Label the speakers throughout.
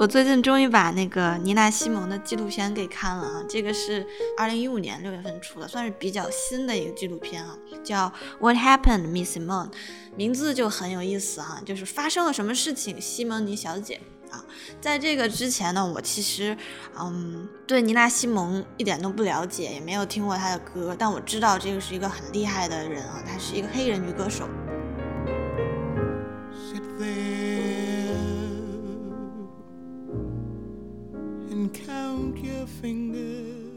Speaker 1: 我最近终于把那个妮娜西蒙的纪录片给看了啊，这个是二零一五年六月份出的，算是比较新的一个纪录片啊，叫《What Happened, Miss Simone》，名字就很有意思哈，就是发生了什么事情，西蒙尼小姐啊。在这个之前呢，我其实嗯对妮娜西蒙一点都不了解，也没有听过她的歌，但我知道这个是一个很厉害的人啊，她是一个黑人女歌手。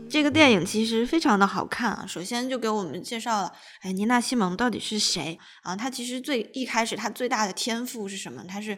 Speaker 1: 这个电影其实非常的好看啊！首先就给我们介绍了，哎，妮娜西蒙到底是谁啊？她其实最一开始她最大的天赋是什么？她是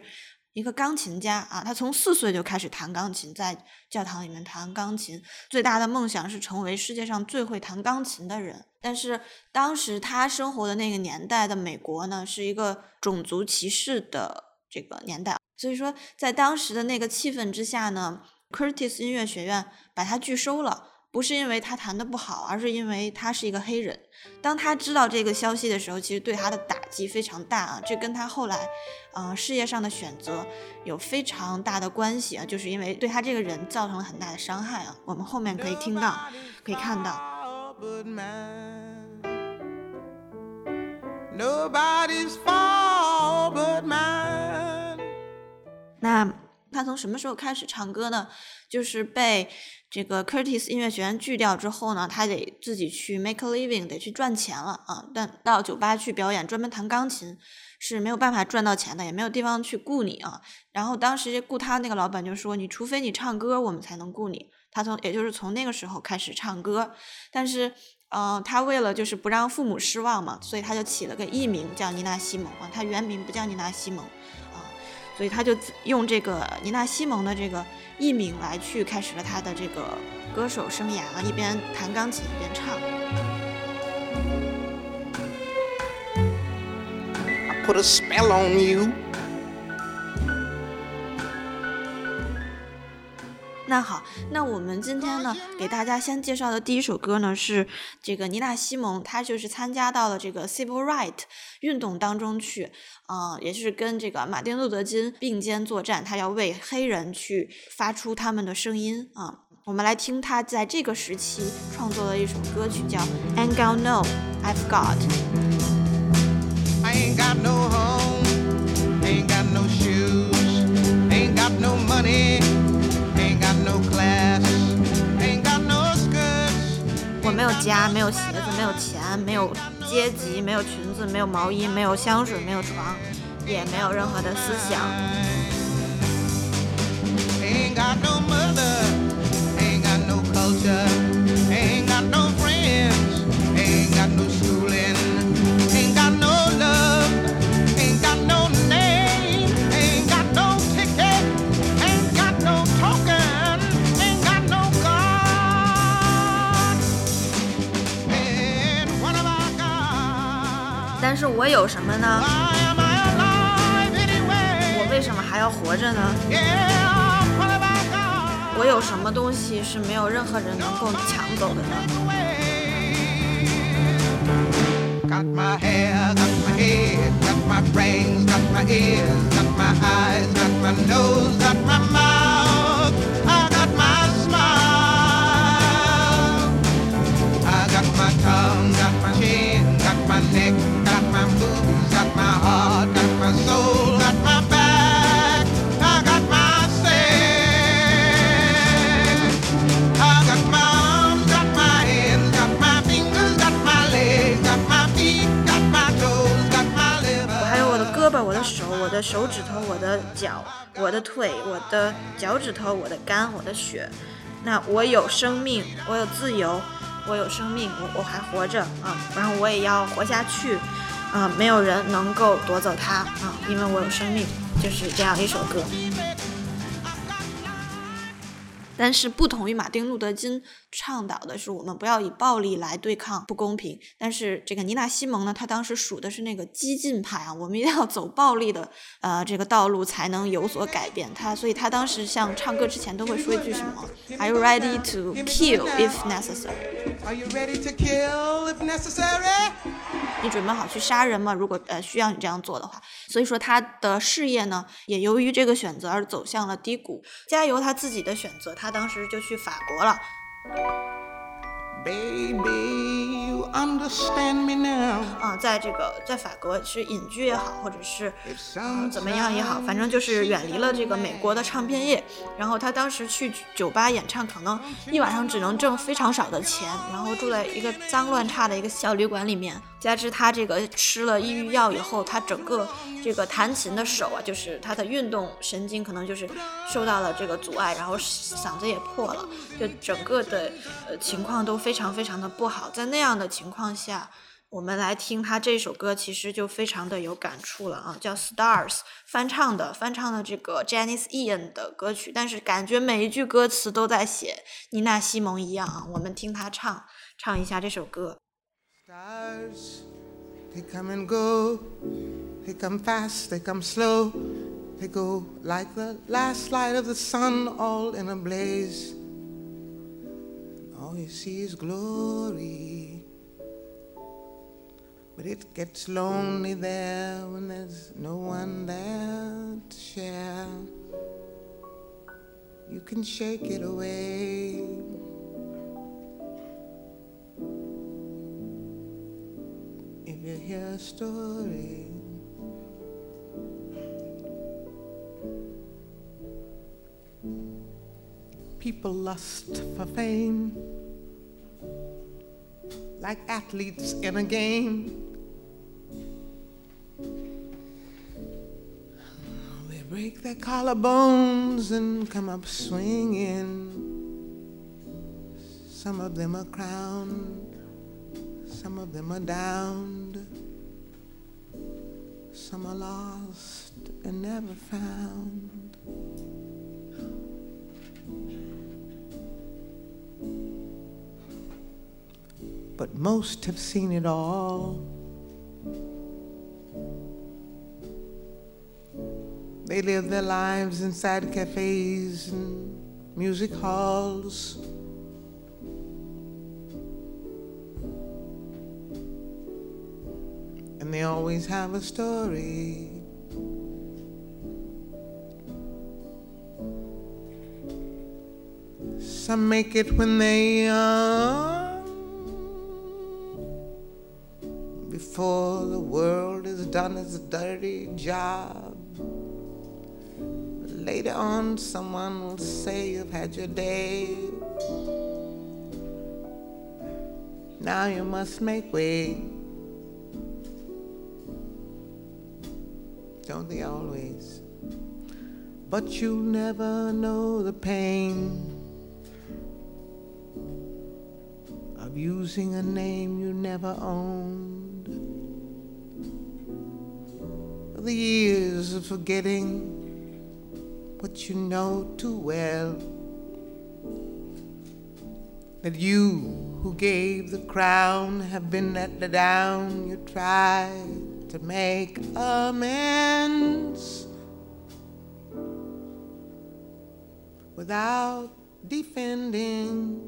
Speaker 1: 一个钢琴家啊！她从四岁就开始弹钢琴，在教堂里面弹钢琴，最大的梦想是成为世界上最会弹钢琴的人。但是当时她生活的那个年代的美国呢，是一个种族歧视的这个年代，所以说在当时的那个气氛之下呢。Curtis 音乐学院把他拒收了，不是因为他弹的不好，而是因为他是一个黑人。当他知道这个消息的时候，其实对他的打击非常大啊，这跟他后来，呃，事业上的选择有非常大的关系啊，就是因为对他这个人造成了很大的伤害啊。我们后面可以听到，可以看到。那。他从什么时候开始唱歌呢？就是被这个 Curtis 音乐学院拒掉之后呢，他得自己去 make a living，得去赚钱了啊。但到酒吧去表演，专门弹钢琴是没有办法赚到钱的，也没有地方去雇你啊。然后当时雇他那个老板就说：“你除非你唱歌，我们才能雇你。”他从也就是从那个时候开始唱歌，但是，嗯，他为了就是不让父母失望嘛，所以他就起了个艺名叫妮娜西蒙啊，他原名不叫妮娜西蒙。所以他就用这个妮娜西蒙的这个艺名来去开始了他的这个歌手生涯，一边弹钢琴一边唱。那好，那我们今天呢，给大家先介绍的第一首歌呢，是这个妮娜西蒙，她就是参加到了这个 Civil Right 运动当中去，啊，也是跟这个马丁路德金并肩作战，他要为黑人去发出他们的声音啊。我们来听他在这个时期创作的一首歌曲，叫 Ain't Got No I've Got。我没有家，没有鞋子，没有钱，没有阶级，没有裙子，没有毛衣，没有香水，没有床，也没有任何的思想。但是我有什么呢？我为什么还要活着呢？我有什么东西是没有任何人能够抢走的呢？我的腿，我的脚趾头，我的肝，我的血。那我有生命，我有自由，我有生命，我我还活着啊！然后我也要活下去啊！没有人能够夺走它啊！因为我有生命，就是这样一首歌。但是不同于马丁路德金倡导的是，我们不要以暴力来对抗不公平。但是这个妮娜西蒙呢，她当时属的是那个激进派啊，我们一定要走暴力的呃这个道路才能有所改变。她所以她当时像唱歌之前都会说一句什么？Are you ready to kill if necessary？你准备好去杀人吗？如果呃需要你这样做的话，所以说他的事业呢，也由于这个选择而走向了低谷。加油，他自己的选择，他当时就去法国了。啊，在这个在法国是隐居也好，或者是嗯怎么样也好，反正就是远离了这个美国的唱片业。然后他当时去酒吧演唱，可能一晚上只能挣非常少的钱，然后住在一个脏乱差的一个小旅馆里面。加之他这个吃了抑郁药以后，他整个这个弹琴的手啊，就是他的运动神经可能就是受到了这个阻碍，然后嗓子也破了，就整个的呃情况都非常非常的不好。在那样的情况下，我们来听他这首歌，其实就非常的有感触了啊，叫《Stars》，翻唱的，翻唱的这个 Janice Ian 的歌曲，但是感觉每一句歌词都在写妮娜西蒙一样啊。我们听他唱唱一下这首歌。
Speaker 2: Stars, they come and go. They come fast, they come slow. They go like the last light of the sun, all in a blaze. All you see is glory. But it gets lonely there when there's no one there to share. You can shake it away. Hear a story. People lust for fame like athletes in a game. They break their collarbones and come up swinging. Some of them are crowned some of them are downed, some are lost and never found. But most have seen it all. They live their lives inside cafes and music halls. They always have a story. Some make it when they young, before the world has done its dirty job. Later on, someone will say you've had your day. Now you must make way. Don't they always? But you'll never know the pain of using a name you never owned. The years of forgetting what you know too well. That you who gave the crown have been let down, you tried to make amends without defending.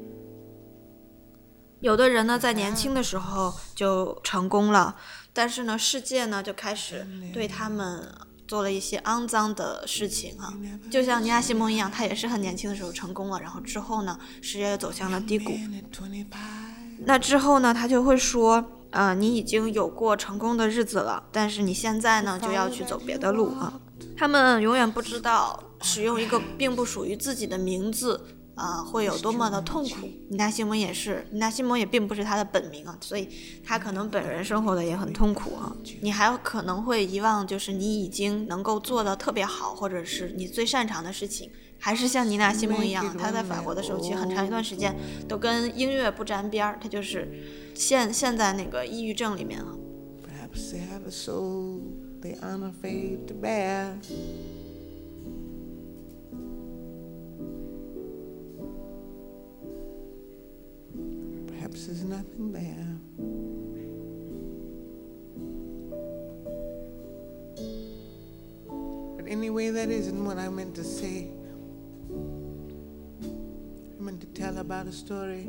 Speaker 1: 有的人呢，在年轻的时候就成功了，但是呢，世界呢就开始对他们做了一些肮脏的事情啊。就像尼亚西蒙一样，他也是很年轻的时候成功了，然后之后呢，事业走向了低谷。那之后呢，他就会说。呃，你已经有过成功的日子了，但是你现在呢就要去走别的路啊。他们永远不知道使用一个并不属于自己的名字啊会有多么的痛苦。尼达西蒙也是，尼达西蒙也并不是他的本名啊，所以他可能本人生活的也很痛苦啊。你还可能会遗忘，就是你已经能够做的特别好，或者是你最擅长的事情。还是像尼娜西蒙一样，他在法国的时候，其实很长一段时间都跟音乐不沾边儿，他就是陷陷在那个抑郁症里面啊 perhaps there's nothing there.
Speaker 2: But anyway, that isn't what I meant to say. I meant to tell about a story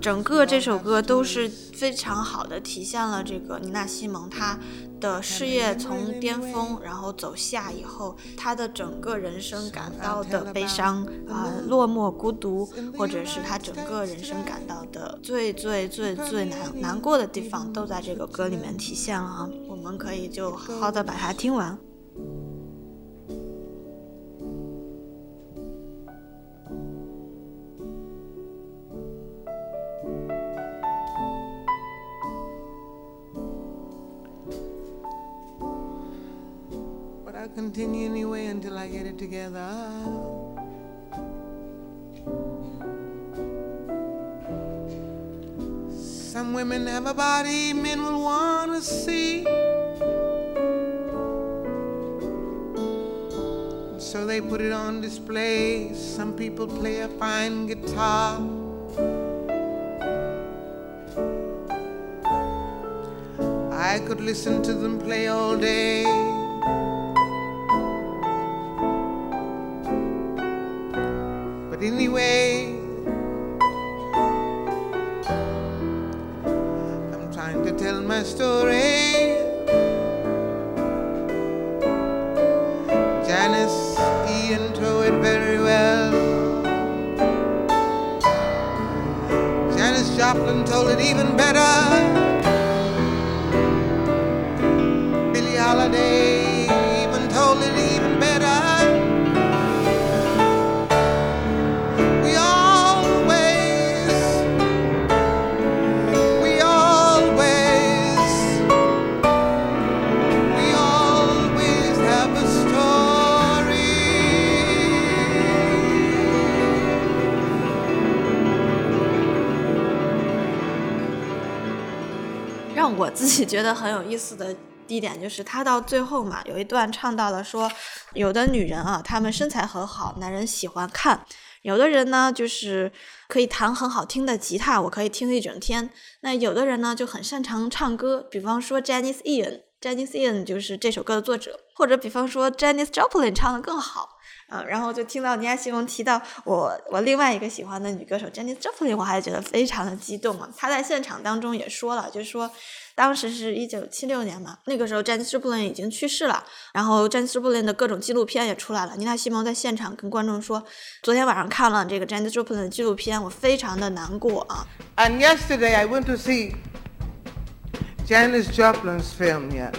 Speaker 1: 整个这首歌都是非常好的体现了这个妮娜西蒙她的事业从巅峰然后走下以后，她的整个人生感到的悲伤啊、落寞、孤独，或者是她整个人生感到的最最最最难难过的地方，都在这个歌里面体现了啊。我们可以就好好的把它听完。
Speaker 2: Continue anyway until I get it together. Some women have a body men will want to see. So they put it on display. Some people play a fine guitar. I could listen to them play all day. Anyway, I'm trying to tell my story. Janice Ian told it very well. Janis Joplin told it even better.
Speaker 1: 我自己觉得很有意思的一点就是，他到最后嘛，有一段唱到了说，有的女人啊，她们身材很好，男人喜欢看；有的人呢，就是可以弹很好听的吉他，我可以听一整天。那有的人呢，就很擅长唱歌，比方说 Janice Ian，Janice Ian 就是这首歌的作者，或者比方说 Janice Joplin 唱的更好。嗯，然后就听到尼亚西蒙提到我我另外一个喜欢的女歌手 Janis Joplin，我还觉得非常的激动啊。她在现场当中也说了，就是说当时是一九七六年嘛那个时候詹姆斯布伦已经去世了然后詹姆斯布伦的各种纪录片也出来了。尼娜西蒙在现场跟观众说昨天晚上看了这个詹姆斯布伦的纪录片我非常的难过啊。
Speaker 2: And yesterday i went to see janis joplin's film yeah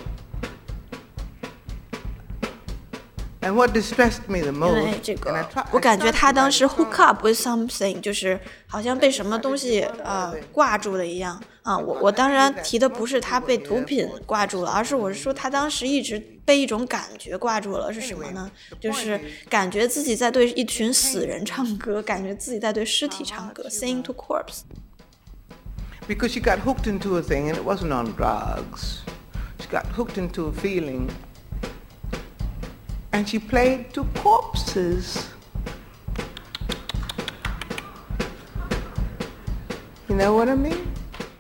Speaker 2: And what distressed me the
Speaker 1: 因
Speaker 2: most,
Speaker 1: 为这
Speaker 2: and I
Speaker 1: 个
Speaker 2: try,，
Speaker 1: 我
Speaker 2: I
Speaker 1: 感觉
Speaker 2: tried
Speaker 1: 他
Speaker 2: to
Speaker 1: 当
Speaker 2: write
Speaker 1: 时
Speaker 2: a
Speaker 1: hook
Speaker 2: song.
Speaker 1: up with something，就是好像被什么东西呃挂住了一样啊。我我当然提的不是他被毒品挂住了，而是我是说他当时一直被一种感觉挂住了，是什么呢？就是感觉自己在对一群死人唱歌，感觉自己在对尸体唱歌，sing to corpse。
Speaker 2: Because she got hooked into a thing, and it wasn't on drugs. She got hooked into a feeling. And she played to corpses. You know what I mean?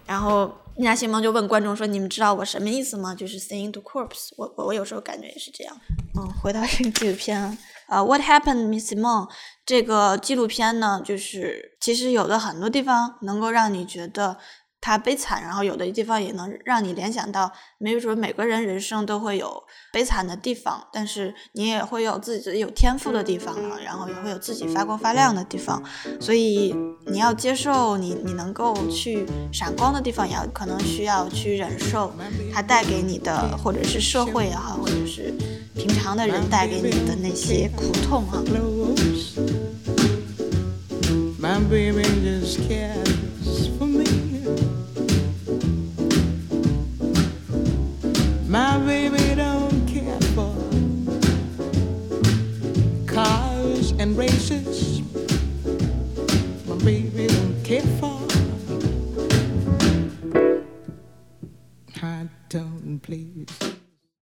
Speaker 1: 然后尼亚西蒙就问观众说：“你们知道我什么意思吗？就是 singing to corpse 我。我我有时候感觉也是这样。嗯，回到这个纪录片啊，呃，What Happened Miss Simone 这个纪录片呢，就是其实有的很多地方能够让你觉得它悲惨，然后有的地方也能让你联想到，没准每个人人生都会有悲惨的地方，但是你也会有自己有天赋的地方啊，然后也会有自己发光发亮的地方，所以你要接受你你能够去闪光的地方，也要可能需要去忍受它带给你的，或者是社会也好，或者是平常的人带给你的那些苦痛啊。